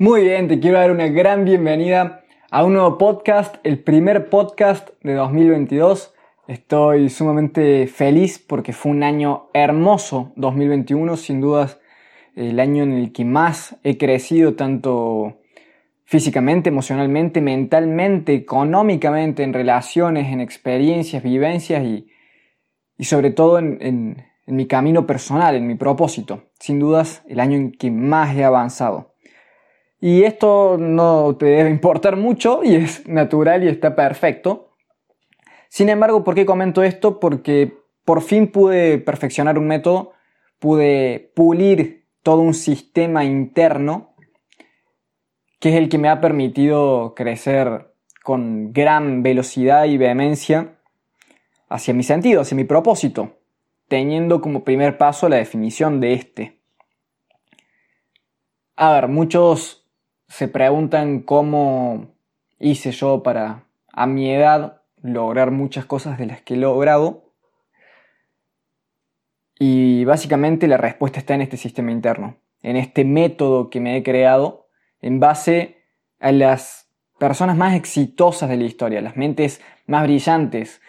Muy bien, te quiero dar una gran bienvenida a un nuevo podcast, el primer podcast de 2022. Estoy sumamente feliz porque fue un año hermoso 2021, sin dudas el año en el que más he crecido tanto físicamente, emocionalmente, mentalmente, económicamente, en relaciones, en experiencias, vivencias y, sobre todo en, en mi camino personal, en mi propósito. Sin dudas el año en que más he avanzado. Y esto no te debe importar mucho y es natural y está perfecto. Sin embargo, ¿por qué comento esto? Porque por fin pude perfeccionar un método, pude pulir todo un sistema interno que es el que me ha permitido crecer con gran velocidad y vehemencia hacia mi sentido, hacia mi propósito, teniendo como primer paso la definición de este. A ver, muchos se preguntan cómo hice yo para, a mi edad, lograr muchas cosas de las que he logrado. Y básicamente la respuesta está en este sistema interno, en este método que me he creado en base a las personas más exitosas de la historia, las mentes más brillantes,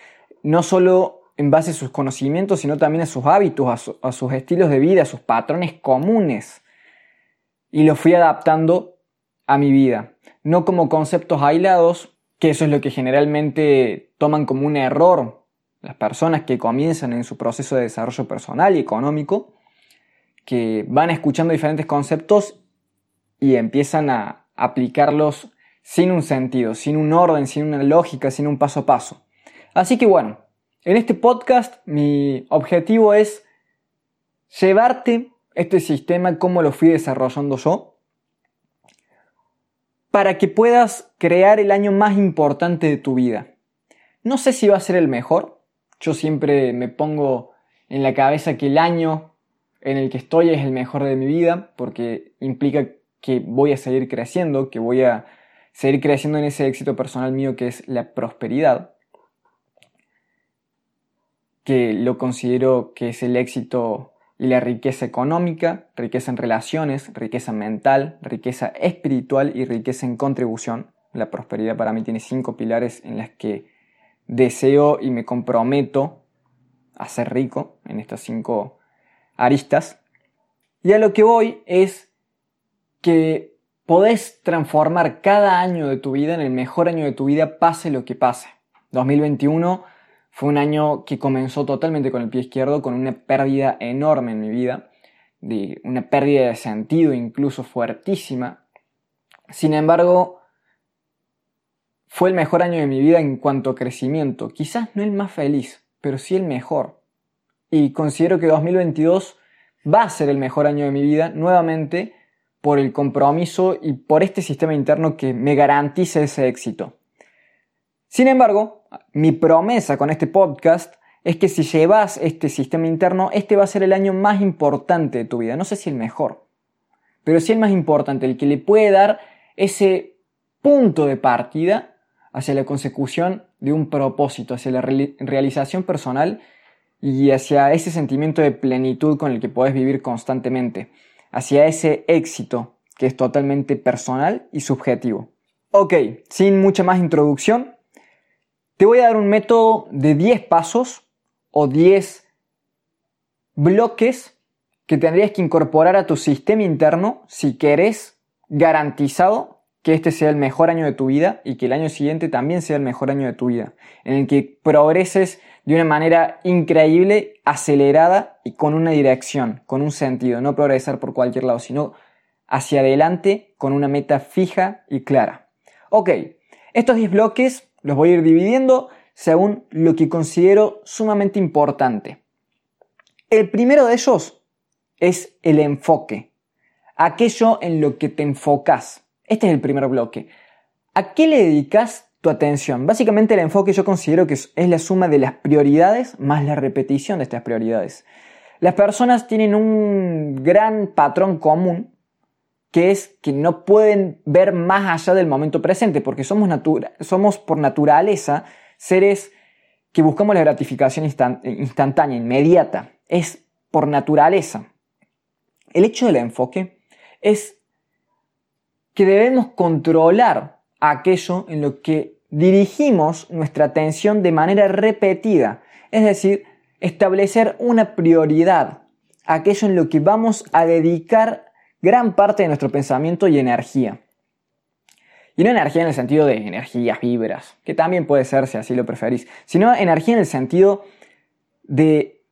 no solo en base a sus conocimientos, sino también a sus hábitos, a, sus estilos de vida, a sus patrones comunes. Y lo fui adaptando a mi vida, no como conceptos aislados, que eso es lo que generalmente toman como un error las personas que comienzan en su proceso de desarrollo personal y económico, que van escuchando diferentes conceptos y empiezan a aplicarlos sin un sentido, sin un orden, sin una lógica, sin un paso a paso. Así que bueno, en este podcast mi objetivo es llevarte este sistema, cómo lo fui desarrollando yo, para que puedas crear el año más importante de tu vida. No sé si va a ser el mejor. Yo siempre me pongo en la cabeza que el año en el que estoy es el mejor de mi vida porque implica que voy a seguir creciendo, que voy a seguir creciendo en ese éxito personal mío que es la prosperidad, que lo considero que es el éxito la riqueza económica, riqueza en relaciones, riqueza mental, riqueza espiritual y riqueza en contribución. La prosperidad para mí tiene cinco pilares en las que deseo y me comprometo a ser rico en estas cinco aristas. Y a lo que voy es que podés transformar cada año de tu vida en el mejor año de tu vida, pase lo que pase. 2021 fue un año que comenzó totalmente con el pie izquierdo, con una pérdida enorme en mi vida, de una pérdida de sentido incluso fuertísima. Sin embargo, fue el mejor año de mi vida en cuanto a crecimiento. Quizás no el más feliz, pero sí el mejor. Y considero que 2022 va a ser el mejor año de mi vida nuevamente por el compromiso y por este sistema interno que me garantiza ese éxito. Sin embargo, mi promesa con este podcast es que si llevas este sistema interno, este va a ser el año más importante de tu vida. No sé si el mejor, pero sí el más importante, el que le puede dar ese punto de partida hacia la consecución de un propósito, hacia la realización personal y hacia ese sentimiento de plenitud con el que puedes vivir constantemente, hacia ese éxito que es totalmente personal y subjetivo. Ok, sin mucha más introducción, te voy a dar un método de 10 pasos o 10 bloques que tendrías que incorporar a tu sistema interno si querés garantizado que este sea el mejor año de tu vida y que el año siguiente también sea el mejor año de tu vida, en el que progreses de una manera increíble, acelerada y con una dirección, con un sentido, no progresar por cualquier lado, sino hacia adelante con una meta fija y clara. Ok, estos 10 bloques los voy a ir dividiendo según lo que considero sumamente importante. El primero de ellos es el enfoque, aquello en lo que te enfocas. Este es el primer bloque. ¿A qué le dedicas tu atención? Básicamente el enfoque yo considero que es la suma de las prioridades más la repetición de estas prioridades. Las personas tienen un gran patrón común que es que no pueden ver más allá del momento presente, porque somos, somos por naturaleza seres que buscamos la gratificación instantánea, inmediata. Es por naturaleza. El hecho del enfoque es que debemos controlar aquello en lo que dirigimos nuestra atención de manera repetida, es decir, establecer una prioridad, aquello en lo que vamos a dedicar gran parte de nuestro pensamiento y energía. Y no energía en el sentido de energías, vibras, que también puede ser si así lo preferís, sino energía en el sentido de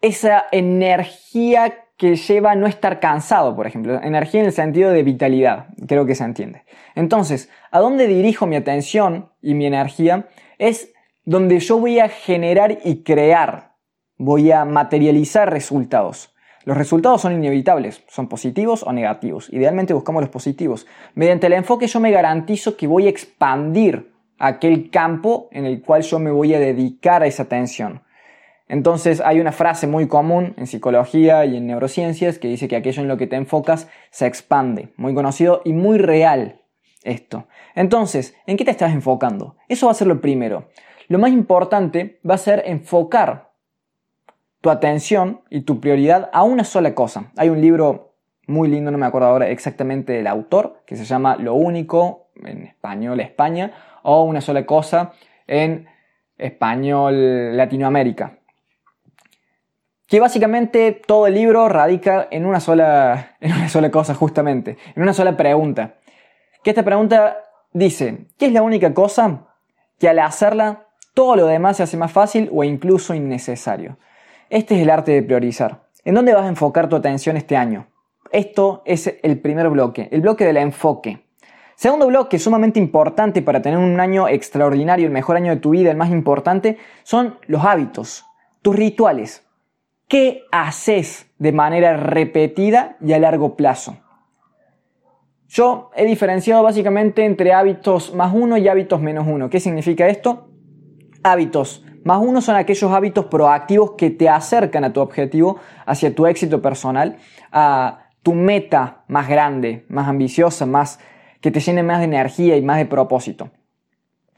esa energía que lleva a no estar cansado, por ejemplo. Energía en el sentido de vitalidad, creo que se entiende. Entonces, ¿a dónde dirijo mi atención y mi energía? Es donde yo voy a generar y crear, voy a materializar resultados. Los resultados son inevitables, son positivos o negativos. Idealmente buscamos los positivos. Mediante el enfoque yo me garantizo que voy a expandir aquel campo en el cual yo me voy a dedicar a esa atención. Entonces hay una frase muy común en psicología y en neurociencias que dice que aquello en lo que te enfocas se expande. Muy conocido y muy real esto. Entonces, ¿en qué te estás enfocando? Eso va a ser lo primero. Lo más importante va a ser enfocar tu atención y tu prioridad a una sola cosa. Hay un libro muy lindo, no me acuerdo ahora exactamente del autor, que se llama Lo único, en español España, o Una sola cosa en español Latinoamérica. Que básicamente todo el libro radica en una sola, en una sola cosa, justamente, en una sola pregunta. Que esta pregunta dice, ¿qué es la única cosa que al hacerla todo lo demás se hace más fácil o incluso innecesario? Este es el arte de priorizar. ¿En dónde vas a enfocar tu atención este año? Esto es el primer bloque, el bloque del enfoque. Segundo bloque, sumamente importante para tener un año extraordinario, el mejor año de tu vida, el más importante, son los hábitos, tus rituales. ¿Qué haces de manera repetida y a largo plazo? Yo he diferenciado básicamente entre hábitos más uno y hábitos menos uno. ¿Qué significa esto? Hábitos más uno son aquellos hábitos proactivos que te acercan a tu objetivo, hacia tu éxito personal, a tu meta más grande, más ambiciosa, más que te llene más de energía y más de propósito.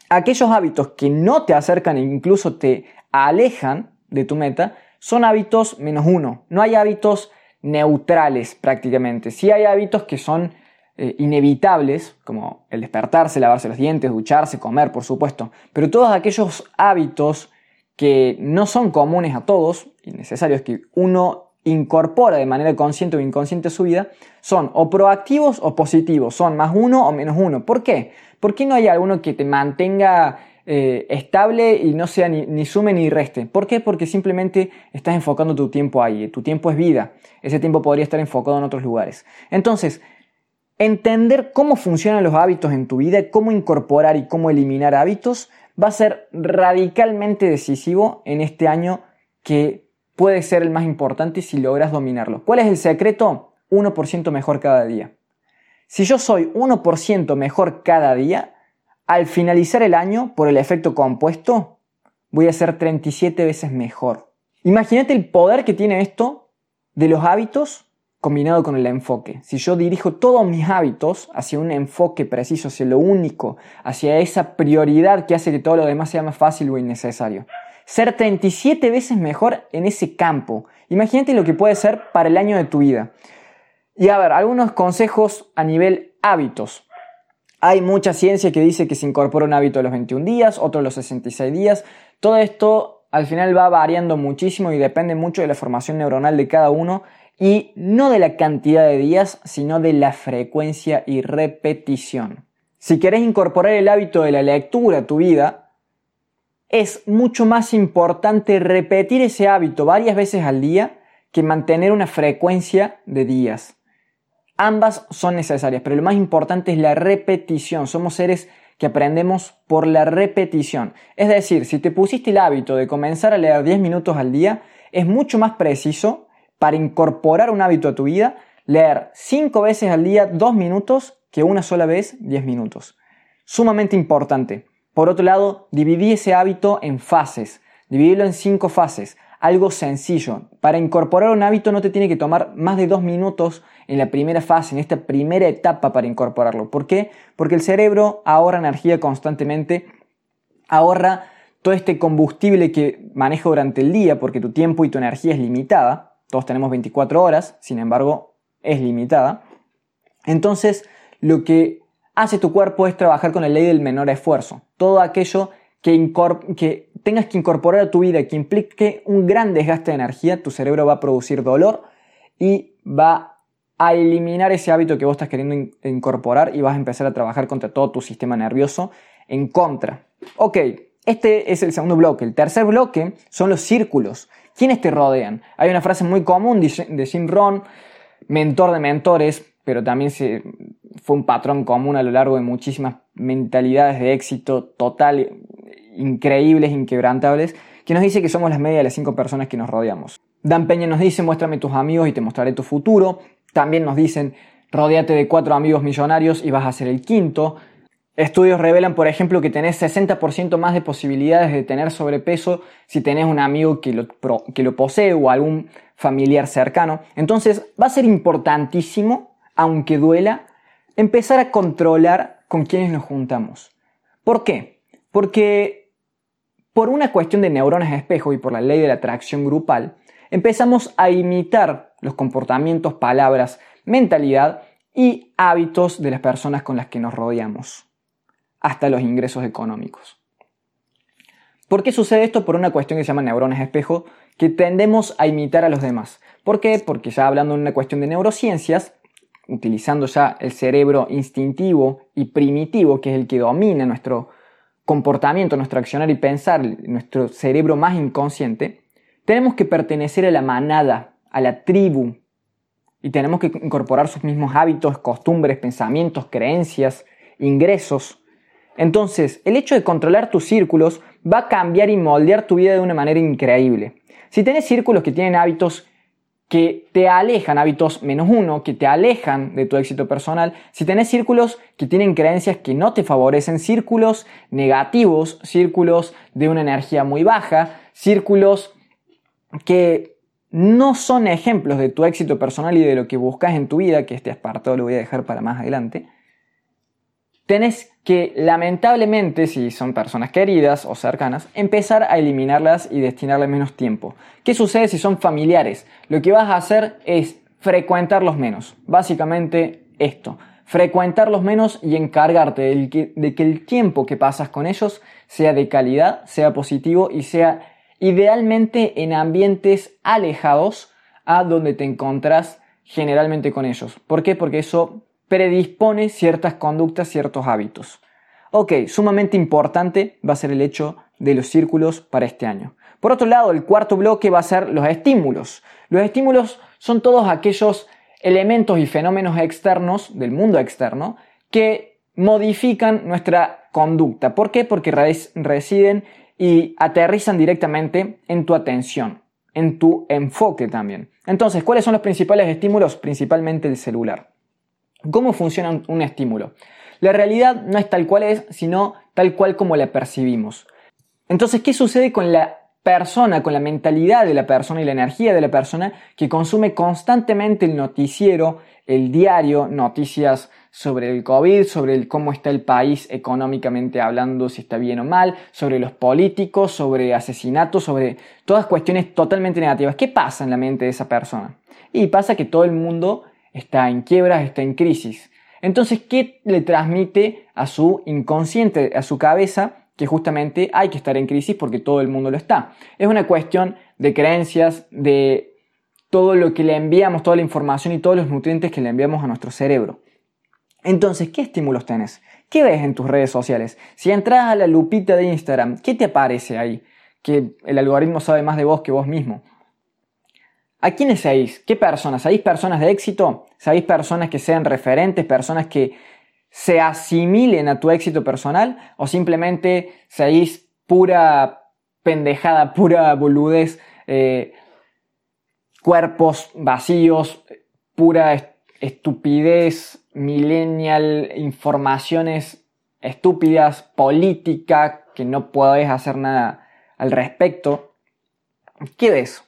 Aquellos hábitos que no te acercan e incluso te alejan de tu meta son hábitos menos uno. No hay hábitos neutrales prácticamente. Sí hay hábitos que son eh, inevitables, como el despertarse, lavarse los dientes, ducharse, comer, por supuesto. Pero todos aquellos hábitos que no son comunes a todos y necesarios que uno incorpora de manera consciente o inconsciente a su vida, son o proactivos o positivos, son más uno o menos uno. ¿Por qué? ¿Por qué no hay alguno que te mantenga eh, estable y no sea ni, ni, sume ni reste? ¿Por qué? Porque simplemente estás enfocando tu tiempo ahí, tu tiempo es vida, ese tiempo podría estar enfocado en otros lugares. Entonces, entender cómo funcionan los hábitos en tu vida, cómo incorporar y cómo eliminar hábitos, va a ser radicalmente decisivo en este año que puede ser el más importante si logras dominarlo. ¿Cuál es el secreto? 1% mejor cada día. Si yo soy 1% mejor cada día, al finalizar el año, por el efecto compuesto, voy a ser 37 veces mejor. Imagínate el poder que tiene esto de los hábitos combinado con el enfoque. Si yo dirijo todos mis hábitos hacia un enfoque preciso, hacia lo único, hacia esa prioridad que hace que todo lo demás sea más fácil o innecesario. Ser 37 veces mejor en ese campo. Imagínate lo que puede ser para el año de tu vida. Y a ver, algunos consejos a nivel hábitos. Hay mucha ciencia que dice que se incorpora un hábito a los 21 días, otro a los 66 días. Todo esto al final va variando muchísimo y depende mucho de la formación neuronal de cada uno y no de la cantidad de días, sino de la frecuencia y repetición. Si querés incorporar el hábito de la lectura a tu vida, es mucho más importante repetir ese hábito varias veces al día que mantener una frecuencia de días. Ambas son necesarias, pero lo más importante es la repetición. Somos seres que aprendemos por la repetición. Es decir, si te pusiste el hábito de comenzar a leer 10 minutos al día, es mucho más preciso para incorporar un hábito a tu vida, leer cinco veces al día dos minutos que una sola vez diez minutos. Sumamente importante. Por otro lado, dividí ese hábito en fases. Dividirlo en cinco fases. Algo sencillo. Para incorporar un hábito no te tiene que tomar más de dos minutos en la primera fase, en esta primera etapa para incorporarlo. ¿Por qué? Porque el cerebro ahorra energía constantemente, ahorra todo este combustible que maneja durante el día porque tu tiempo y tu energía es limitada todos tenemos 24 horas, sin embargo, es limitada. Entonces, lo que hace tu cuerpo es trabajar con la ley del menor esfuerzo. Todo aquello que, que tengas que incorporar a tu vida, que implique un gran desgaste de energía, tu cerebro va a producir dolor y va a eliminar ese hábito que vos estás queriendo incorporar y vas a empezar a trabajar contra todo tu sistema nervioso en contra. Ok, este es el segundo bloque. El tercer bloque son los círculos. ¿Quiénes te rodean? Hay una frase muy común de Jim Rohn, mentor de mentores, pero también fue un patrón común a lo largo de muchísimas mentalidades de éxito total, increíbles, inquebrantables, que nos dice que somos las media de las cinco personas que nos rodeamos. Dan Peña nos dice, muéstrame tus amigos y te mostraré tu futuro. También nos dicen, rodéate de cuatro amigos millonarios y vas a ser el quinto. Estudios revelan, por ejemplo, que tenés 60% más de posibilidades de tener sobrepeso si tenés un amigo que lo, posee o algún familiar cercano. Entonces va a ser importantísimo, aunque duela, empezar a controlar con quienes nos juntamos. ¿Por qué? Porque por una cuestión de neuronas de espejo y por la ley de la atracción grupal, empezamos a imitar los comportamientos, palabras, mentalidad y hábitos de las personas con las que nos rodeamos hasta los ingresos económicos. ¿Por qué sucede esto? Por una cuestión que se llama neuronas espejo, que tendemos a imitar a los demás. ¿Por qué? Porque ya hablando de una cuestión de neurociencias, utilizando ya el cerebro instintivo y primitivo, que es el que domina nuestro comportamiento, nuestro accionar y pensar, nuestro cerebro más inconsciente, tenemos que pertenecer a la manada, a la tribu, y tenemos que incorporar sus mismos hábitos, costumbres, pensamientos, creencias, ingresos, entonces, el hecho de controlar tus círculos va a cambiar y moldear tu vida de una manera increíble. Si tienes círculos que tienen hábitos que te alejan, hábitos menos uno, que te alejan de tu éxito personal, si tenés círculos que tienen creencias que no te favorecen, círculos negativos, círculos de una energía muy baja, círculos que no son ejemplos de tu éxito personal y de lo que buscas en tu vida, que este apartado lo voy a dejar para más adelante, tenés que lamentablemente, si son personas queridas o cercanas, empezar a eliminarlas y destinarle menos tiempo. ¿Qué sucede si son familiares? Lo que vas a hacer es frecuentarlos menos. Básicamente esto. Frecuentarlos menos y encargarte de que, el tiempo que pasas con ellos sea de calidad, sea positivo y sea idealmente en ambientes alejados a donde te encontrás generalmente con ellos. ¿Por qué? Porque eso predispone ciertas conductas, ciertos hábitos. Ok, sumamente importante va a ser el hecho de los círculos para este año. Por otro lado, el cuarto bloque va a ser los estímulos. Los estímulos son todos aquellos elementos y fenómenos externos del mundo externo que modifican nuestra conducta. ¿Por qué? Porque residen y aterrizan directamente en tu atención, en tu enfoque también. Entonces, ¿cuáles son los principales estímulos? Principalmente el celular. ¿Cómo funciona un estímulo? La realidad no es tal cual es, sino tal cual como la percibimos. Entonces, ¿qué sucede con la persona, con la mentalidad de la persona y la energía de la persona que consume constantemente el noticiero, el diario, noticias sobre el COVID, sobre cómo está el país económicamente hablando, si está bien o mal, sobre los políticos, sobre asesinatos, sobre todas cuestiones totalmente negativas. ¿Qué pasa en la mente de esa persona? Y pasa que todo el mundo está en quiebras, está en crisis. Entonces, ¿qué le transmite a su inconsciente, a su cabeza, que justamente hay que estar en crisis porque todo el mundo lo está? Es una cuestión de creencias, de todo lo que le enviamos, toda la información y todos los nutrientes que le enviamos a nuestro cerebro. Entonces, ¿qué estímulos tenés? ¿Qué ves en tus redes sociales? Si entras a la lupita de Instagram, ¿qué te aparece ahí? Que el algoritmo sabe más de vos que vos mismo. ¿A quiénes seguís? ¿Qué personas? ¿Sabéis personas de éxito? ¿Sabéis personas que sean referentes? ¿Personas que se asimilen a tu éxito personal? ¿O simplemente seguís pura pendejada, pura boludez, eh, cuerpos vacíos, pura estupidez, millennial, informaciones estúpidas, política, que no podés hacer nada al respecto? ¿Qué ves?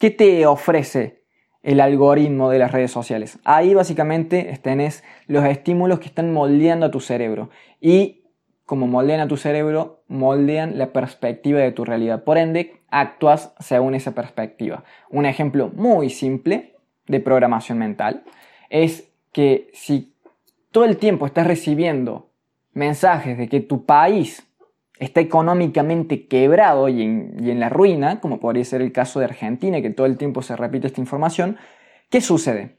¿Qué te ofrece el algoritmo de las redes sociales? Ahí básicamente tenés los estímulos que están moldeando a tu cerebro. Y como moldean a tu cerebro, moldean la perspectiva de tu realidad. Por ende, actúas según esa perspectiva. Un ejemplo muy simple de programación mental es que si todo el tiempo estás recibiendo mensajes de que tu país está económicamente quebrado y en, la ruina, como podría ser el caso de Argentina, que todo el tiempo se repite esta información, ¿qué sucede?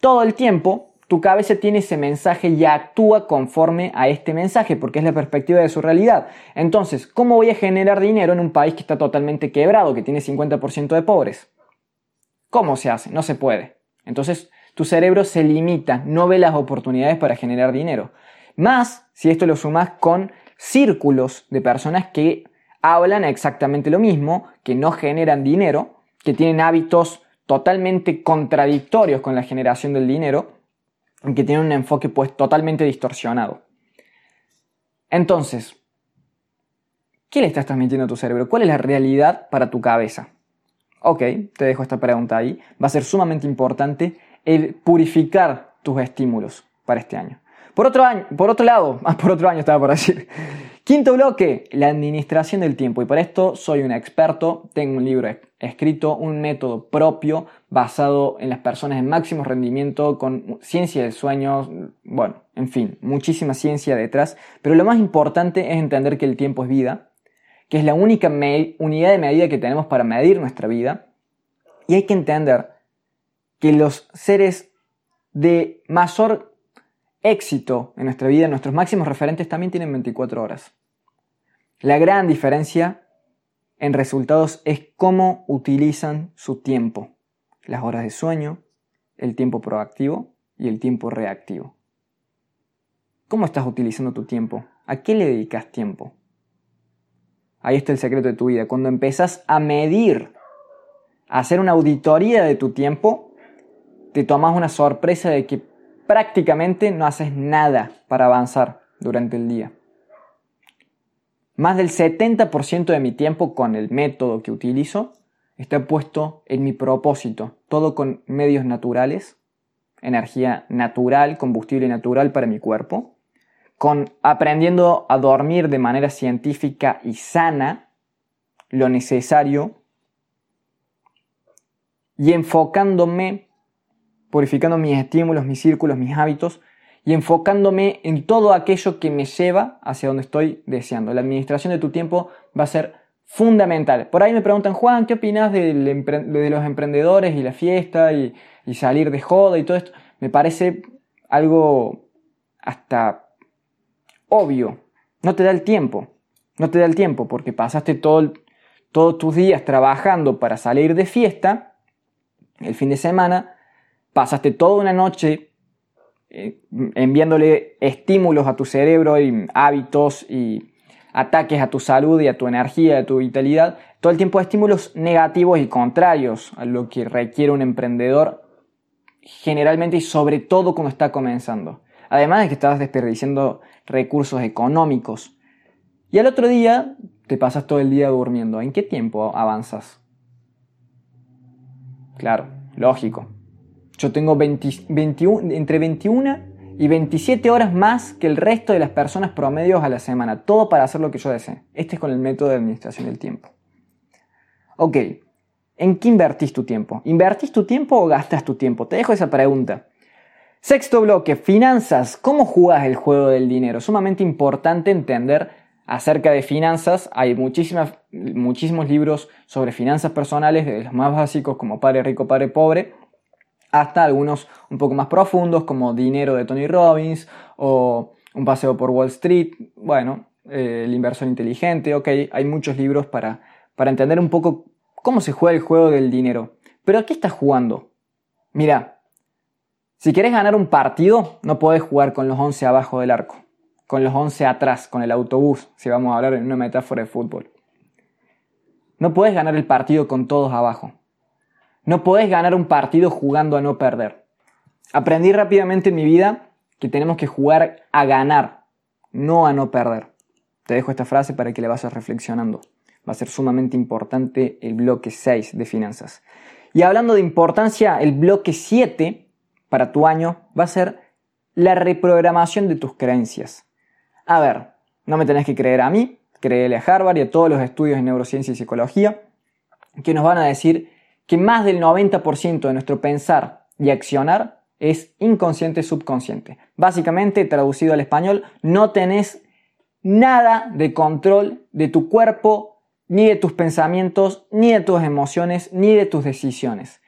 Todo el tiempo tu cabeza tiene ese mensaje y actúa conforme a este mensaje, porque es la perspectiva de su realidad. Entonces, ¿cómo voy a generar dinero en un país que está totalmente quebrado, que tiene 50% de pobres? ¿Cómo se hace? No se puede. Entonces, tu cerebro se limita, no ve las oportunidades para generar dinero. Más si esto lo sumas con círculos de personas que hablan exactamente lo mismo, que no generan dinero, que tienen hábitos totalmente contradictorios con la generación del dinero, que tienen un enfoque pues totalmente distorsionado. Entonces, ¿qué le estás transmitiendo a tu cerebro? ¿Cuál es la realidad para tu cabeza? Ok, te dejo esta pregunta ahí. Va a ser sumamente importante el purificar tus estímulos para este año. Por otro, año, por otro lado, más por otro año estaba por decir. Quinto bloque, la administración del tiempo. Y para esto soy un experto, tengo un libro escrito, un método propio basado en las personas en máximo rendimiento, con ciencia del sueño, bueno, en fin, muchísima ciencia detrás. Pero lo más importante es entender que el tiempo es vida, que es la única unidad de medida que tenemos para medir nuestra vida. Y hay que entender que los seres de mayor éxito en nuestra vida, nuestros máximos referentes también tienen 24 horas. La gran diferencia en resultados es cómo utilizan su tiempo, las horas de sueño, el tiempo proactivo y el tiempo reactivo. ¿Cómo estás utilizando tu tiempo? ¿A qué le dedicas tiempo? Ahí está el secreto de tu vida. Cuando empezás a medir, a hacer una auditoría de tu tiempo, te tomas una sorpresa de que prácticamente no haces nada para avanzar durante el día. Más del 70% de mi tiempo con el método que utilizo está puesto en mi propósito, todo con medios naturales, energía natural, combustible natural para mi cuerpo, con aprendiendo a dormir de manera científica y sana, lo necesario, y enfocándome purificando mis estímulos, mis círculos, mis hábitos y enfocándome en todo aquello que me lleva hacia donde estoy deseando. La administración de tu tiempo va a ser fundamental. Por ahí me preguntan, Juan, ¿qué opinas de, los emprendedores y la fiesta y, salir de joda y todo esto? Me parece algo hasta obvio. No te da el tiempo. No te da el tiempo porque pasaste todo, todos tus días trabajando para salir de fiesta el fin de semana pasaste toda una noche eh, enviándole estímulos a tu cerebro y hábitos y ataques a tu salud y a tu energía, a tu vitalidad, todo el tiempo estímulos negativos y contrarios a lo que requiere un emprendedor generalmente y sobre todo cuando está comenzando. Además de que estás desperdiciando recursos económicos. Y al otro día te pasas todo el día durmiendo. ¿En qué tiempo avanzas? Claro, lógico. Yo tengo entre 21 y 27 horas más que el resto de las personas promedios a la semana. Todo para hacer lo que yo desee. Este es con el método de administración del tiempo. Ok, ¿en qué invertís tu tiempo? ¿Invertís tu tiempo o gastas tu tiempo? Te dejo esa pregunta. Sexto bloque, finanzas. ¿Cómo jugás el juego del dinero? Sumamente importante entender acerca de finanzas. Hay muchísimas, muchísimos libros sobre finanzas personales, de los más básicos como Padre Rico, Padre Pobre hasta algunos un poco más profundos como Dinero de Tony Robbins o Un paseo por Wall Street, bueno, eh, El inversor inteligente, ok, hay muchos libros para, para entender un poco cómo se juega el juego del dinero. Pero ¿a qué estás jugando? Mira, si quieres ganar un partido, no puedes jugar con los 11 abajo del arco, con los 11 atrás, con el autobús, si vamos a hablar en una metáfora de fútbol. No puedes ganar el partido con todos abajo. No podés ganar un partido jugando a no perder. Aprendí rápidamente en mi vida que tenemos que jugar a ganar, no a no perder. Te dejo esta frase para que la vayas reflexionando. Va a ser sumamente importante el bloque 6 de finanzas. Y hablando de importancia, el bloque 7 para tu año va a ser la reprogramación de tus creencias. A ver, no me tenés que creer a mí, créele a Harvard y a todos los estudios en neurociencia y psicología que nos van a decir que más del 90% de nuestro pensar y accionar es inconsciente subconsciente. Básicamente, traducido al español, no tenés nada de control de tu cuerpo, ni de tus pensamientos, ni de tus emociones, ni de tus decisiones.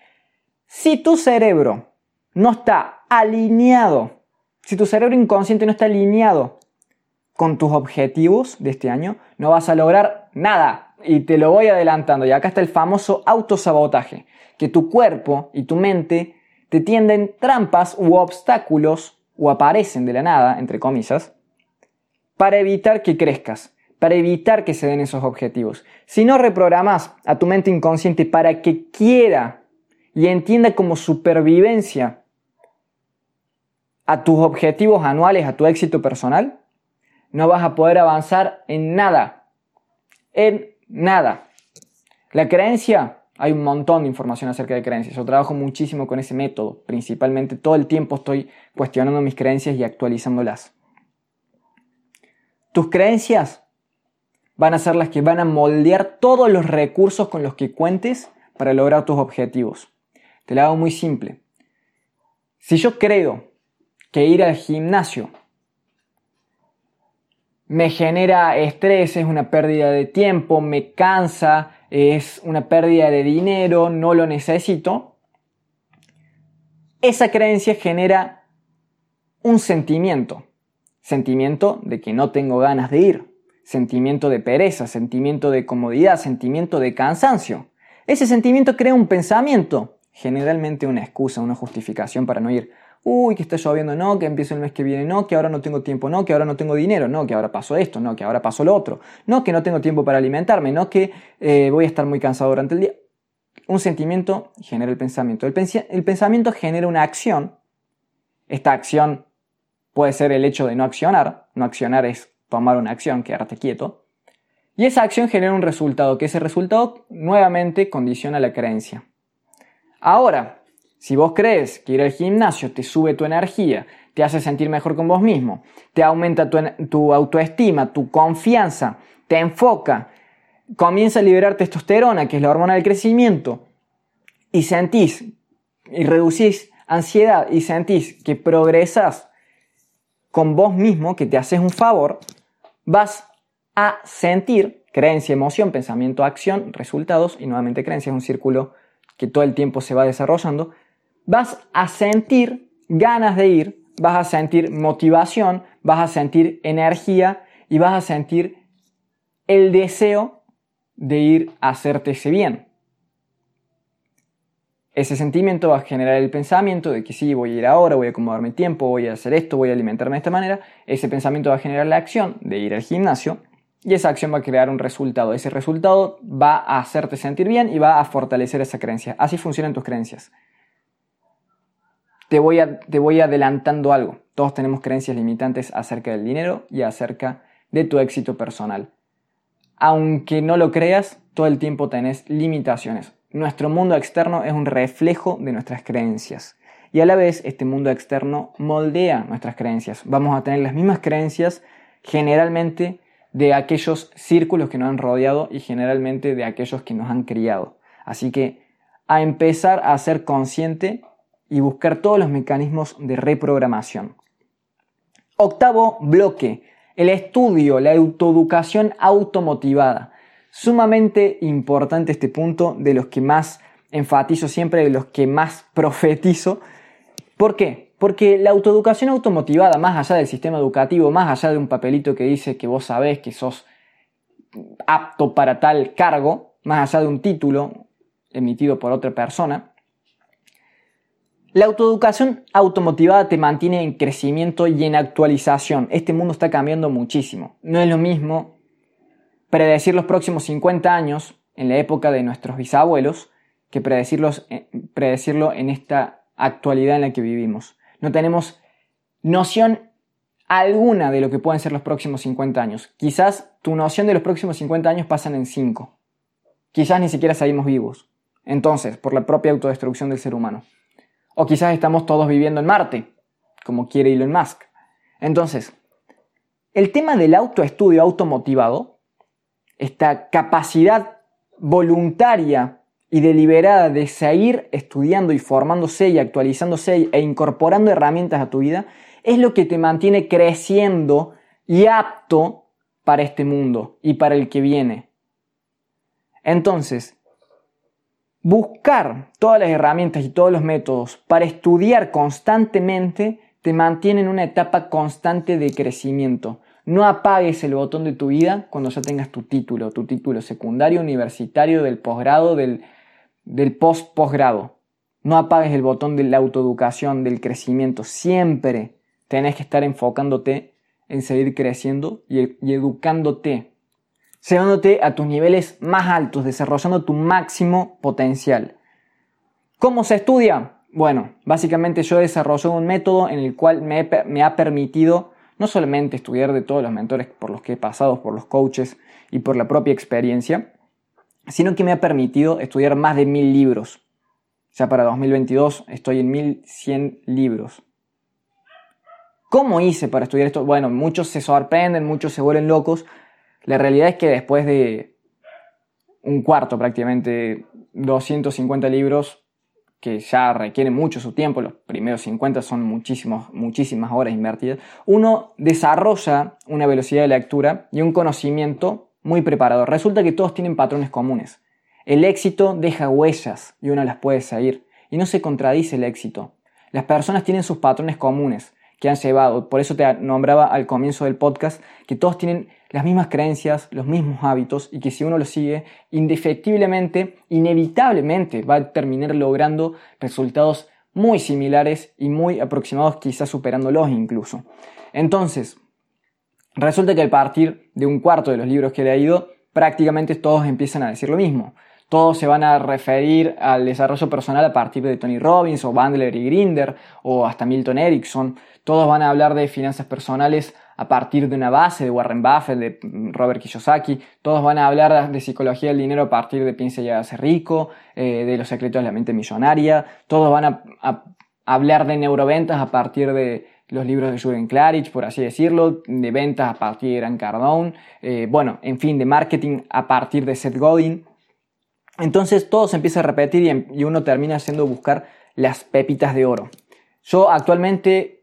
Si tu cerebro no está alineado, si tu cerebro inconsciente no está alineado con tus objetivos de este año, no vas a lograr nada. Y te lo voy adelantando. Y acá está el famoso autosabotaje, que tu cuerpo y tu mente te tienden trampas u obstáculos o aparecen de la nada, entre comillas, para evitar que crezcas, para evitar que se den esos objetivos. Si no reprogramas a tu mente inconsciente para que quiera y entienda como supervivencia a tus objetivos anuales, a tu éxito personal, no vas a poder avanzar en nada. En nada. La creencia, hay un montón de información acerca de creencias. Yo trabajo muchísimo con ese método. Principalmente todo el tiempo estoy cuestionando mis creencias y actualizándolas. Tus creencias van a ser las que van a moldear todos los recursos con los que cuentes para lograr tus objetivos. Te lo hago muy simple. Si yo creo que ir al gimnasio me genera estrés, es una pérdida de tiempo, me cansa, es una pérdida de dinero, no lo necesito, esa creencia genera un sentimiento, sentimiento de que no tengo ganas de ir, sentimiento de pereza, sentimiento de comodidad, sentimiento de cansancio. Ese sentimiento crea un pensamiento, generalmente una excusa, una justificación para no ir uy, que está lloviendo, no, que empieza el mes que viene, no, que ahora no tengo tiempo, no, que ahora no tengo dinero, no, que ahora pasó esto, no, que ahora pasó lo otro, no, que no tengo tiempo para alimentarme, no, que eh, voy a estar muy cansado durante el día. Un sentimiento genera el pensamiento. El, el pensamiento genera una acción. Esta acción puede ser el hecho de no accionar. No accionar es tomar una acción, quedarte quieto. Y esa acción genera un resultado, que ese resultado nuevamente condiciona la creencia. Ahora, si vos crees que ir al gimnasio te sube tu energía, te hace sentir mejor con vos mismo, te aumenta tu, autoestima, tu confianza, te enfoca, comienza a liberar testosterona, que es la hormona del crecimiento, y sentís y reducís ansiedad y sentís que progresas con vos mismo, que te haces un favor, vas a sentir creencia, emoción, pensamiento, acción, resultados y nuevamente creencia, es un círculo que todo el tiempo se va desarrollando, vas a sentir ganas de ir, vas a sentir motivación, vas a sentir energía y vas a sentir el deseo de ir a hacerte ese bien. Ese sentimiento va a generar el pensamiento de que sí, voy a ir ahora, voy a acomodarme tiempo, voy a hacer esto, voy a alimentarme de esta manera. Ese pensamiento va a generar la acción de ir al gimnasio y esa acción va a crear un resultado. Ese resultado va a hacerte sentir bien y va a fortalecer esa creencia. Así funcionan tus creencias te voy, te voy adelantando algo. Todos tenemos creencias limitantes acerca del dinero y acerca de tu éxito personal. Aunque no lo creas, todo el tiempo tenés limitaciones. Nuestro mundo externo es un reflejo de nuestras creencias. Y a la vez este mundo externo moldea nuestras creencias. Vamos a tener las mismas creencias generalmente de aquellos círculos que nos han rodeado y generalmente de aquellos que nos han criado. Así que a empezar a ser consciente y buscar todos los mecanismos de reprogramación. Octavo bloque, el estudio, la autoeducación automotivada. Sumamente importante este punto, de los que más enfatizo siempre, de los que más profetizo. ¿Por qué? Porque la autoeducación automotivada, más allá del sistema educativo, más allá de un papelito que dice que vos sabés que sos apto para tal cargo, más allá de un título emitido por otra persona, la autoeducación automotivada te mantiene en crecimiento y en actualización. Este mundo está cambiando muchísimo. No es lo mismo predecir los próximos 50 años en la época de nuestros bisabuelos que predecirlos, eh, predecirlo en esta actualidad en la que vivimos. No tenemos noción alguna de lo que pueden ser los próximos 50 años. Quizás tu noción de los próximos 50 años pasan en 5. Quizás ni siquiera salimos vivos. Entonces, por la propia autodestrucción del ser humano. O quizás estamos todos viviendo en Marte, como quiere Elon Musk. Entonces, el tema del autoestudio automotivado, esta capacidad voluntaria y deliberada de seguir estudiando y formándose y actualizándose e incorporando herramientas a tu vida, es lo que te mantiene creciendo y apto para este mundo y para el que viene. Entonces, buscar todas las herramientas y todos los métodos para estudiar constantemente te mantiene en una etapa constante de crecimiento. No apagues el botón de tu vida cuando ya tengas tu título, tu título secundario, universitario, del posgrado, del, post-posgrado. No apagues el botón de la autoeducación, del crecimiento. Siempre tenés que estar enfocándote en seguir creciendo y educándote, llevándote a tus niveles más altos, desarrollando tu máximo potencial. ¿Cómo se estudia? Bueno, básicamente yo he desarrollado un método en el cual me, ha permitido no solamente estudiar de todos los mentores por los que he pasado, por los coaches y por la propia experiencia, sino que me ha permitido estudiar más de mil libros. Ya para 2022 estoy en 1100 libros. ¿Cómo hice para estudiar esto? Bueno, muchos se sorprenden, muchos se vuelven locos. La realidad es que después de un cuarto prácticamente, 250 libros, que ya requiere mucho su tiempo, los primeros 50 son muchísimos, muchísimas horas invertidas, uno desarrolla una velocidad de lectura y un conocimiento muy preparado. Resulta que todos tienen patrones comunes. El éxito deja huellas y uno las puede seguir. Y no se contradice el éxito. Las personas tienen sus patrones comunes que han llevado. Por eso te nombraba al comienzo del podcast que todos tienen las mismas creencias, los mismos hábitos y que si uno los sigue, indefectiblemente, inevitablemente va a terminar logrando resultados muy similares y muy aproximados, quizás superándolos incluso. Entonces, resulta que a partir de un cuarto de los libros que he leído, prácticamente todos empiezan a decir lo mismo. Todos se van a referir al desarrollo personal a partir de Tony Robbins o Bandler y Grinder o hasta Milton Erickson. Todos van a hablar de finanzas personales a partir de una base de Warren Buffett, de Robert Kiyosaki. Todos van a hablar de psicología del dinero a partir de Piensa y hágase rico, eh, de los secretos de la mente millonaria. Todos van a, hablar de neuroventas a partir de los libros de Jürgen Klarich, por así decirlo, de ventas a partir de Grant Cardone, eh, bueno, en fin, de marketing a partir de Seth Godin. Entonces todo se empieza a repetir em, y, uno termina haciendo buscar las pepitas de oro. Yo actualmente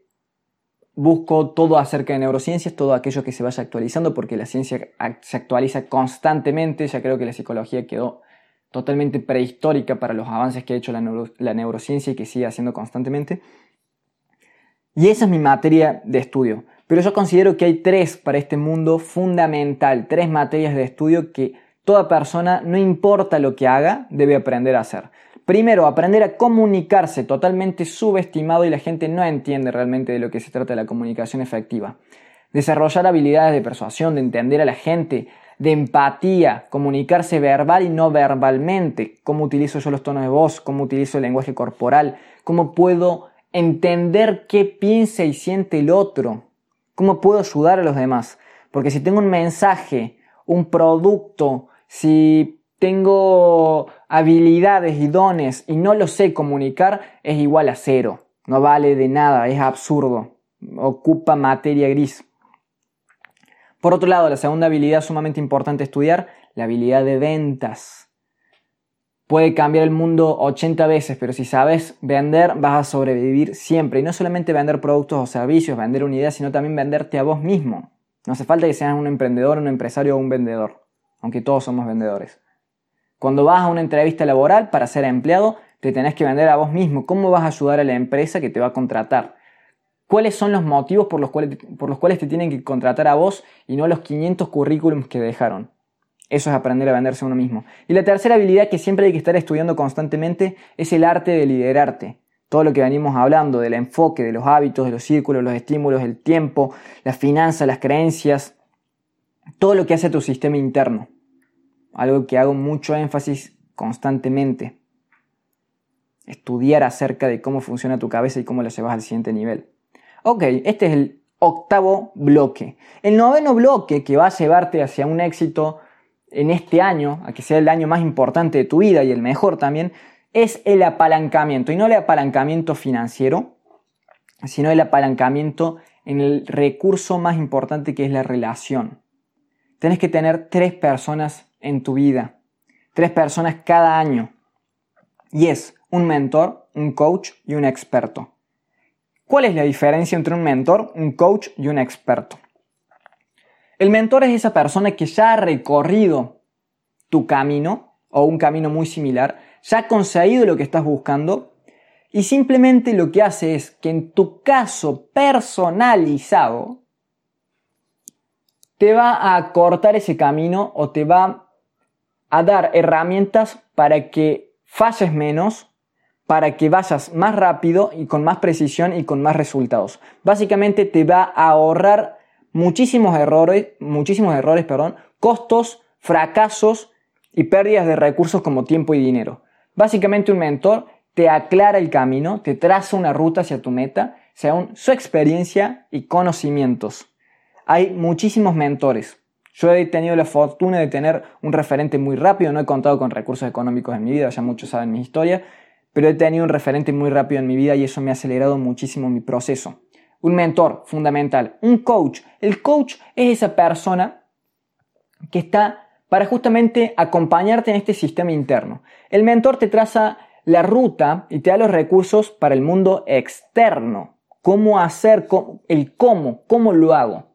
busco todo acerca de neurociencias, todo aquello que se vaya actualizando, porque la ciencia se actualiza constantemente. Ya creo que la psicología quedó totalmente prehistórica para los avances que ha hecho la, neurociencia y que sigue haciendo constantemente. Y esa es mi materia de estudio. Pero yo considero que hay tres para este mundo fundamental, tres materias de estudio que Toda persona, no importa lo que haga, debe aprender a hacer. Primero, aprender a comunicarse totalmente subestimado y la gente no entiende realmente de lo que se trata la comunicación efectiva. Desarrollar habilidades de persuasión, de entender a la gente, de empatía, comunicarse verbal y no verbalmente, cómo utilizo yo los tonos de voz, cómo utilizo el lenguaje corporal, cómo puedo entender qué piensa y siente el otro, cómo puedo ayudar a los demás. Porque si tengo un mensaje, un producto, si tengo habilidades y dones y no lo sé comunicar, es igual a cero. No vale de nada, es absurdo. Ocupa materia gris. Por otro lado, la segunda habilidad sumamente importante estudiar, la habilidad de ventas. Puede cambiar el mundo 80 veces, pero si sabes vender, vas a sobrevivir siempre. Y no solamente vender productos o servicios, vender una idea, sino también venderte a vos mismo. No hace falta que seas un emprendedor, un empresario o un vendedor aunque todos somos vendedores. Cuando vas a una entrevista laboral para ser empleado, te tenés que vender a vos mismo. ¿Cómo vas a ayudar a la empresa que te va a contratar? ¿Cuáles son los motivos por los cuales, por los cuales te tienen que contratar a vos y no los 500 currículums que dejaron? Eso es aprender a venderse a uno mismo. Y la tercera habilidad que siempre hay que estar estudiando constantemente es el arte de liderarte. Todo lo que venimos hablando, del enfoque, de los hábitos, de los círculos, los estímulos, el tiempo, las finanzas, las creencias, todo lo que hace tu sistema interno algo que hago mucho énfasis constantemente. Estudiar acerca de cómo funciona tu cabeza y cómo la llevas al siguiente nivel. Ok, este es el octavo bloque. El noveno bloque que va a llevarte hacia un éxito en este año, a que sea el año más importante de tu vida y el mejor también, es el apalancamiento. Y no el apalancamiento financiero, sino el apalancamiento en el recurso más importante que es la relación. Tienes que tener tres personas en tu vida. Tres personas cada año. Y es un mentor, un coach y un experto. ¿Cuál es la diferencia entre un mentor, un coach y un experto? El mentor es esa persona que ya ha recorrido tu camino o un camino muy similar, ya ha conseguido lo que estás buscando y simplemente lo que hace es que en tu caso personalizado te va a cortar ese camino o te va a dar herramientas para que falles menos, para que vayas más rápido y con más precisión y con más resultados. Básicamente te va a ahorrar muchísimos errores, muchísimos errores, perdón, costos, fracasos y pérdidas de recursos como tiempo y dinero. Básicamente un mentor te aclara el camino, te traza una ruta hacia tu meta según su experiencia y conocimientos. Hay muchísimos mentores. Yo he tenido la fortuna de tener un referente muy rápido, no he contado con recursos económicos en mi vida, ya muchos saben mi historia, pero he tenido un referente muy rápido en mi vida y eso me ha acelerado muchísimo mi proceso. Un mentor fundamental, un coach. El coach es esa persona que está para justamente acompañarte en este sistema interno. El mentor te traza la ruta y te da los recursos para el mundo externo. Cómo hacer, el cómo, cómo lo hago.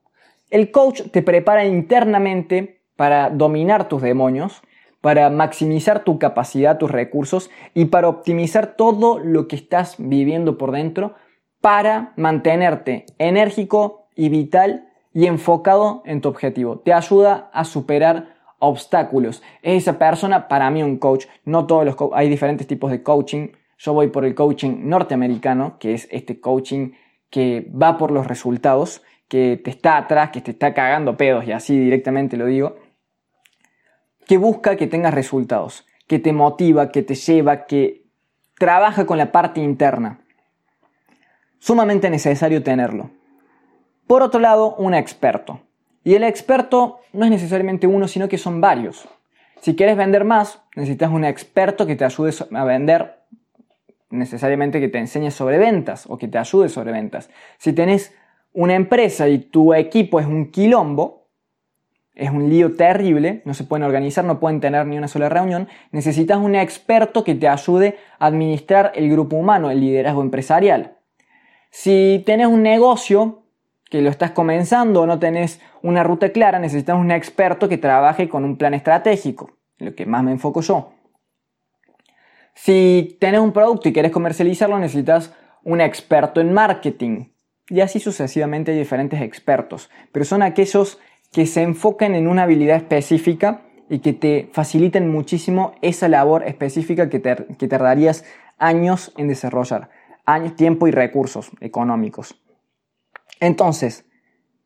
El coach te prepara internamente para dominar tus demonios, para maximizar tu capacidad, tus recursos y para optimizar todo lo que estás viviendo por dentro para mantenerte enérgico y vital y enfocado en tu objetivo. Te ayuda a superar obstáculos. Es esa persona, para mí un coach, no todos los hay diferentes tipos de coaching. Yo voy por el coaching norteamericano, que es este coaching que va por los resultados que te está atrás, que te está cagando pedos, y así directamente lo digo, que busca que tengas resultados, que te motiva, que te lleva, que trabaja con la parte interna. Sumamente necesario tenerlo. Por otro lado, un experto. Y el experto no es necesariamente uno, sino que son varios. Si quieres vender más, necesitas un experto que te ayude a vender, necesariamente que te enseñe sobre ventas o que te ayude sobre ventas. Si tenés una empresa y tu equipo es un quilombo, es un lío terrible, no se pueden organizar, no pueden tener ni una sola reunión, necesitas un experto que te ayude a administrar el grupo humano, el liderazgo empresarial. Si tienes un negocio que lo estás comenzando o no tenés una ruta clara, necesitas un experto que trabaje con un plan estratégico, lo que más me enfoco yo. Si tienes un producto y quieres comercializarlo, necesitas un experto en marketing, y así sucesivamente hay diferentes expertos, pero son aquellos que se enfocan en una habilidad específica y que te faciliten muchísimo esa labor específica que, que tardarías años en desarrollar, años, tiempo y recursos económicos. Entonces,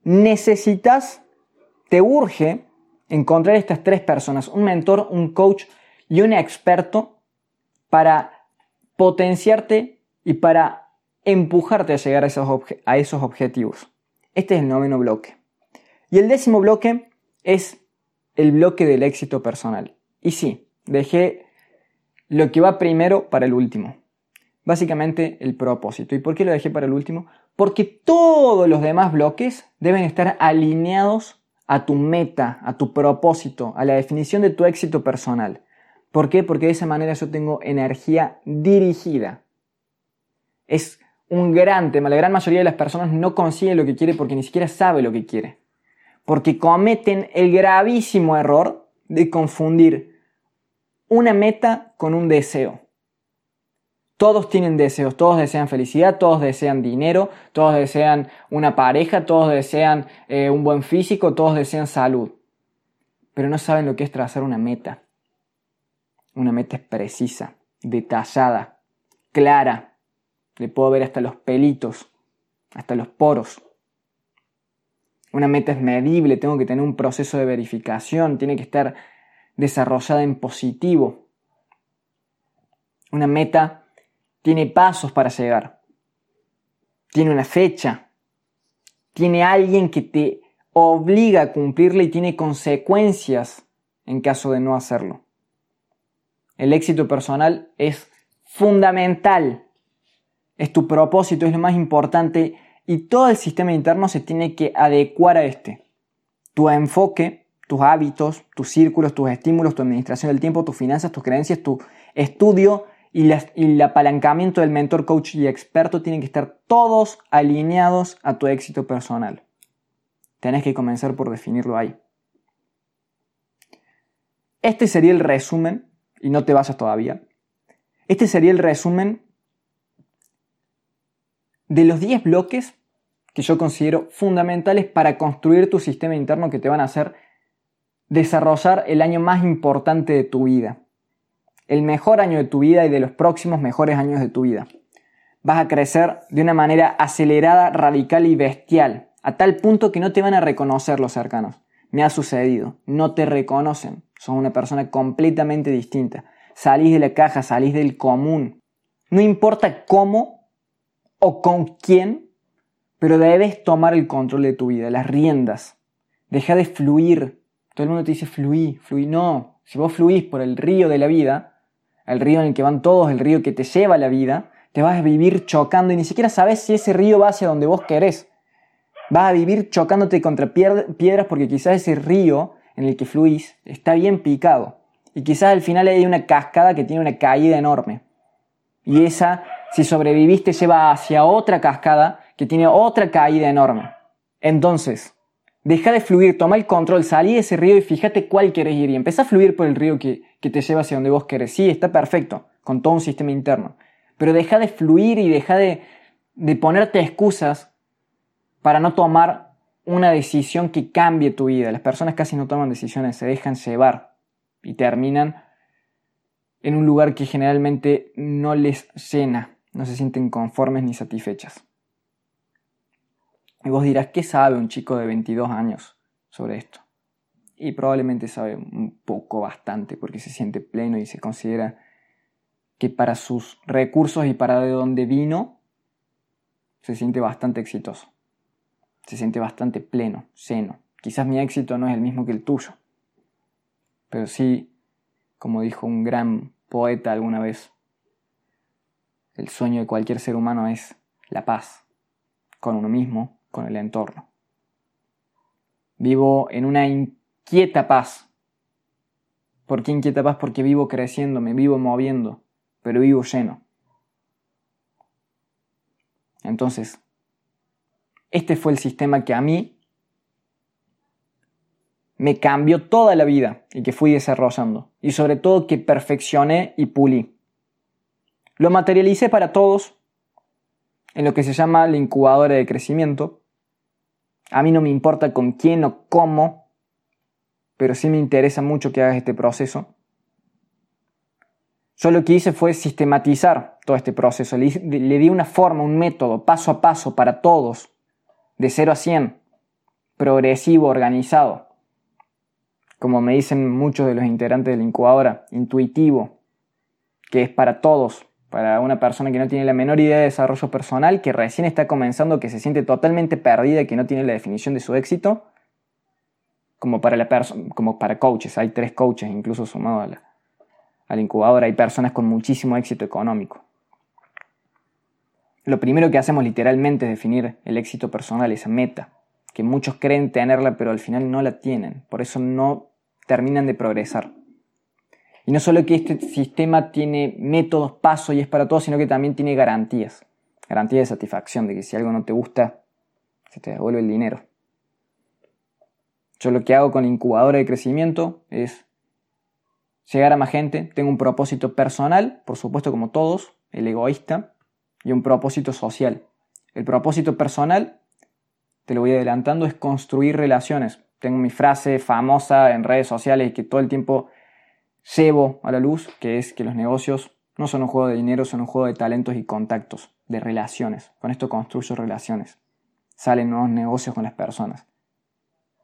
necesitas, te urge encontrar estas tres personas, un mentor, un coach y un experto para potenciarte y para empujarte a llegar a esos, a esos objetivos. Este es el noveno bloque. Y el décimo bloque es el bloque del éxito personal. Y sí, dejé lo que va primero para el último. Básicamente el propósito. ¿Y por qué lo dejé para el último? Porque todos los demás bloques deben estar alineados a tu meta, a tu propósito, a la definición de tu éxito personal. ¿Por qué? Porque de esa manera yo tengo energía dirigida. Es un gran tema. La gran mayoría de las personas no consigue lo que quiere porque ni siquiera sabe lo que quiere. Porque cometen el gravísimo error de confundir una meta con un deseo. Todos tienen deseos, todos desean felicidad, todos desean dinero, todos desean una pareja, todos desean eh, un buen físico, todos desean salud. Pero no saben lo que es trazar una meta. Una meta precisa, detallada, clara, le puedo ver hasta los pelitos, hasta los poros. Una meta es medible, tengo que tener un proceso de verificación, tiene que estar desarrollada en positivo. Una meta tiene pasos para llegar, tiene una fecha, tiene alguien que te obliga a cumplirla y tiene consecuencias en caso de no hacerlo. El éxito personal es fundamental es tu propósito, es lo más importante y todo el sistema interno se tiene que adecuar a este. Tu enfoque, tus hábitos, tus círculos, tus estímulos, tu administración del tiempo, tus finanzas, tus creencias, tu estudio y, el apalancamiento del mentor, coach y experto tienen que estar todos alineados a tu éxito personal. Tenés que comenzar por definirlo ahí. Este sería el resumen, y no te vayas todavía. Este sería el resumen de los 10 bloques que yo considero fundamentales para construir tu sistema interno que te van a hacer desarrollar el año más importante de tu vida. El mejor año de tu vida y de los próximos mejores años de tu vida. Vas a crecer de una manera acelerada, radical y bestial, a tal punto que no te van a reconocer los cercanos. Me ha sucedido, no te reconocen, sos una persona completamente distinta. Salís de la caja, salís del común. No importa cómo o con quién, pero debes tomar el control de tu vida, las riendas. Deja de fluir, todo el mundo te dice fluí, fluí. No, si vos fluís por el río de la vida, el río en el que van todos, el río que te lleva a la vida, te vas a vivir chocando y ni siquiera sabes si ese río va hacia donde vos querés. Vas a vivir chocándote contra piedras porque quizás ese río en el que fluís está bien picado. Y quizás al final hay una cascada que tiene una caída enorme. Y esa, si sobreviviste, lleva hacia otra cascada que tiene otra caída enorme. Entonces, Deja de fluir, toma el control, salí de ese río y fíjate cuál quieres ir y empieza a fluir por el río que, te lleva hacia donde vos querés. Sí, está perfecto, con todo un sistema interno. Pero deja de fluir y deja de, de ponerte excusas para no tomar una decisión que cambie tu vida. Las personas casi no toman decisiones, se dejan llevar y terminan en un lugar que generalmente no les llena, no se sienten conformes ni satisfechas. Y vos dirás, ¿qué sabe un chico de 22 años sobre esto? Y probablemente sabe un poco, bastante, porque se siente pleno y se considera que para sus recursos y para de dónde vino, se siente bastante exitoso. Se siente bastante pleno, seno. Quizás mi éxito no es el mismo que el tuyo. Pero sí, como dijo un gran poeta alguna vez, el sueño de cualquier ser humano es la paz con uno mismo con el entorno. Vivo en una inquieta paz. ¿Por qué inquieta paz? Porque vivo creciendo, me vivo moviendo, pero vivo lleno. Entonces, este fue el sistema que a mí me cambió toda la vida y que fui desarrollando. Y sobre todo que perfeccioné y pulí. Lo materialicé para todos en lo que se llama la incubadora de crecimiento, a mí no me importa con quién o cómo, pero sí me interesa mucho que hagas este proceso. Yo lo que hice fue sistematizar todo este proceso. Le, di una forma, un método, paso a paso para todos, de 0 a 100, progresivo, organizado. Como me dicen muchos de los integrantes de la incubadora, intuitivo, que es para todos, para una persona que no tiene la menor idea de desarrollo personal, que recién está comenzando, que se siente totalmente perdida y que no tiene la definición de su éxito, como para, la como para coaches. Hay tres coaches incluso sumados a la, a la incubadora. Hay personas con muchísimo éxito económico. Lo primero que hacemos literalmente es definir el éxito personal, esa meta, que muchos creen tenerla pero al final no la tienen. Por eso no terminan de progresar. Y no solo que este sistema tiene métodos, pasos y es para todos, sino que también tiene garantías. Garantía de satisfacción, de que si algo no te gusta, se te devuelve el dinero. Yo lo que hago con incubadora de crecimiento es llegar a más gente. Tengo un propósito personal, por supuesto como todos, el egoísta, y un propósito social. El propósito personal, te lo voy adelantando, es construir relaciones. Tengo mi frase famosa en redes sociales que todo el tiempo llevo a la luz, que es que los negocios no son un juego de dinero, son un juego de talentos y contactos, de relaciones. Con esto construyo relaciones. Salen nuevos negocios con las personas.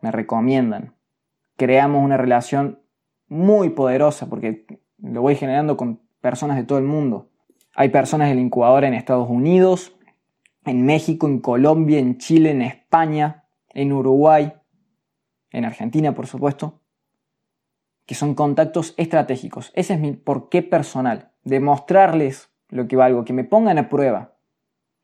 Me recomiendan. Creamos una relación muy poderosa porque lo voy generando con personas de todo el mundo. Hay personas del incubador en Estados Unidos, en México, en Colombia, en Chile, en España, en Uruguay, en Argentina, por supuesto que son contactos estratégicos. Ese es mi porqué personal. Demostrarles lo que valgo, que me pongan a prueba.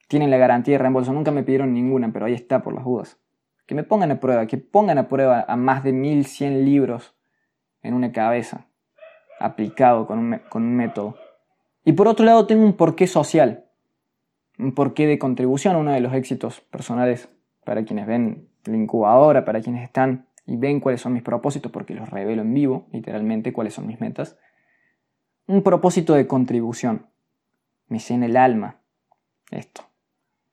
Tienen la garantía de reembolso, nunca me pidieron ninguna, pero ahí está por las dudas. Que me pongan a prueba, que pongan a prueba a más de 1100 libros en una cabeza, aplicado con un, con un método. Y por otro lado tengo un porqué social, un porqué de contribución, uno de los éxitos personales para quienes ven la incubadora, para quienes están y ven cuáles son mis propósitos, porque los revelo en vivo, literalmente, cuáles son mis metas. Un propósito de contribución. Me llena el alma esto.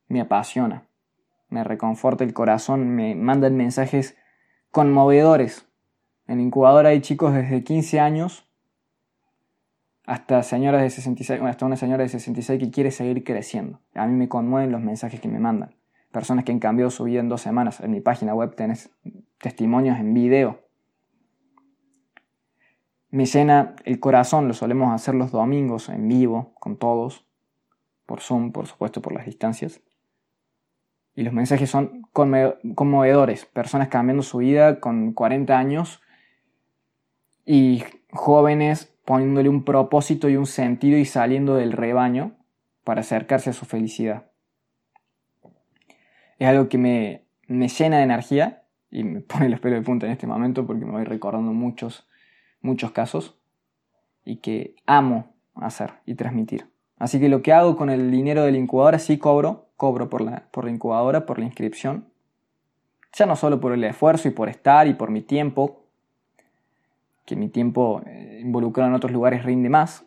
Me apasiona. Me reconforta el corazón. Me mandan mensajes conmovedores. En incubadora hay chicos desde 15 años hasta señoras de 66, hasta una señora de 66 que quiere seguir creciendo. A mí me conmueven los mensajes que me mandan. Personas que han cambiado su vida en dos semanas. En mi página web tenés testimonios en video. Me llena el corazón, lo solemos hacer los domingos en vivo, con todos, por Zoom, por supuesto, por las distancias. Y los mensajes son conmovedores, personas cambiando su vida con 40 años y jóvenes poniéndole un propósito y un sentido y saliendo del rebaño para acercarse a su felicidad. Es algo que me, me llena de energía y me pone los pelos de punta en este momento porque me voy recordando muchos, muchos casos y que amo hacer y transmitir. Así que lo que hago con el dinero de la incubadora sí cobro, cobro por la, por incubadora, por la inscripción. Ya no solo por el esfuerzo y por estar y por mi tiempo, que mi tiempo eh, involucrado en otros lugares rinde más,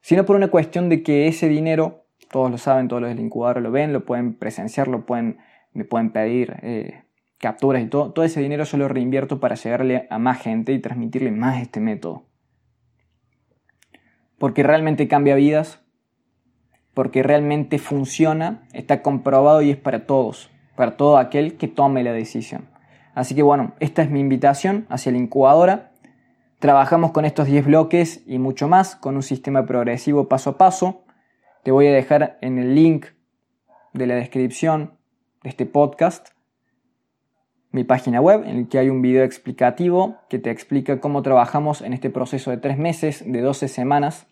sino por una cuestión de que ese dinero, todos lo saben, todos los del lo ven, lo pueden presenciar, lo pueden, me pueden pedir eh, capturas y todo, todo ese dinero yo lo reinvierto para llegarle a más gente y transmitirle más este método. Porque realmente cambia vidas, porque realmente funciona, está comprobado y es para todos, para todo aquel que tome la decisión. Así que bueno, esta es mi invitación hacia la incubadora. Trabajamos con estos 10 bloques y mucho más con un sistema progresivo paso a paso. Te voy a dejar en el link de la descripción de este podcast mi página web en el que hay un video explicativo que te explica cómo trabajamos en este proceso de 3 meses, de 12 semanas,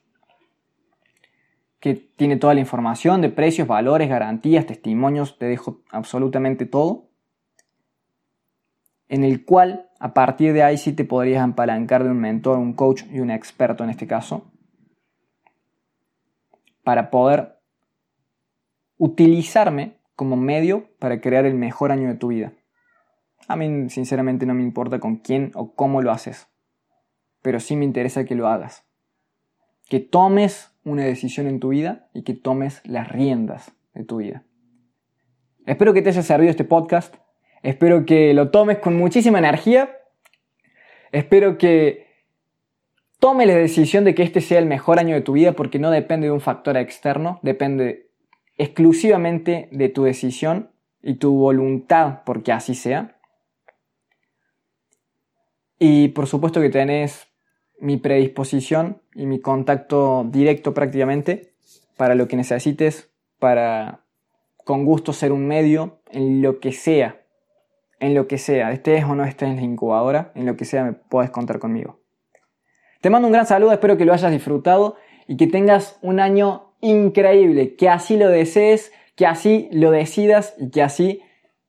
que tiene toda la información de precios, valores, garantías, testimonios, te dejo absolutamente todo en el cual a partir de ahí sí te podrías apalancar de un mentor, un coach y un experto en este caso, para poder utilizarme como medio para crear el mejor año de tu vida. A mí sinceramente no me importa con quién o cómo lo haces, pero sí me interesa que lo hagas. Que tomes una decisión en tu vida y que tomes las riendas de tu vida. Espero que te haya servido este podcast. Espero que lo tomes con muchísima energía. Espero que tomes la decisión de que este sea el mejor año de tu vida porque no depende de un factor externo, depende exclusivamente de tu decisión y tu voluntad porque así sea. Y por supuesto que tenés mi predisposición y mi contacto directo prácticamente para lo que necesites, para con gusto ser un medio en lo que sea en lo que sea, estés o no estés en la incubadora, en lo que sea me puedes contar conmigo. Te mando un gran saludo, espero que lo hayas disfrutado y que tengas un año increíble, que así lo desees, que así lo decidas y que así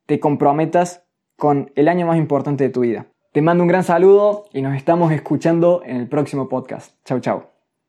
te comprometas con el año más importante de tu vida. Te mando un gran saludo y nos estamos escuchando en el próximo podcast. Chau, chau.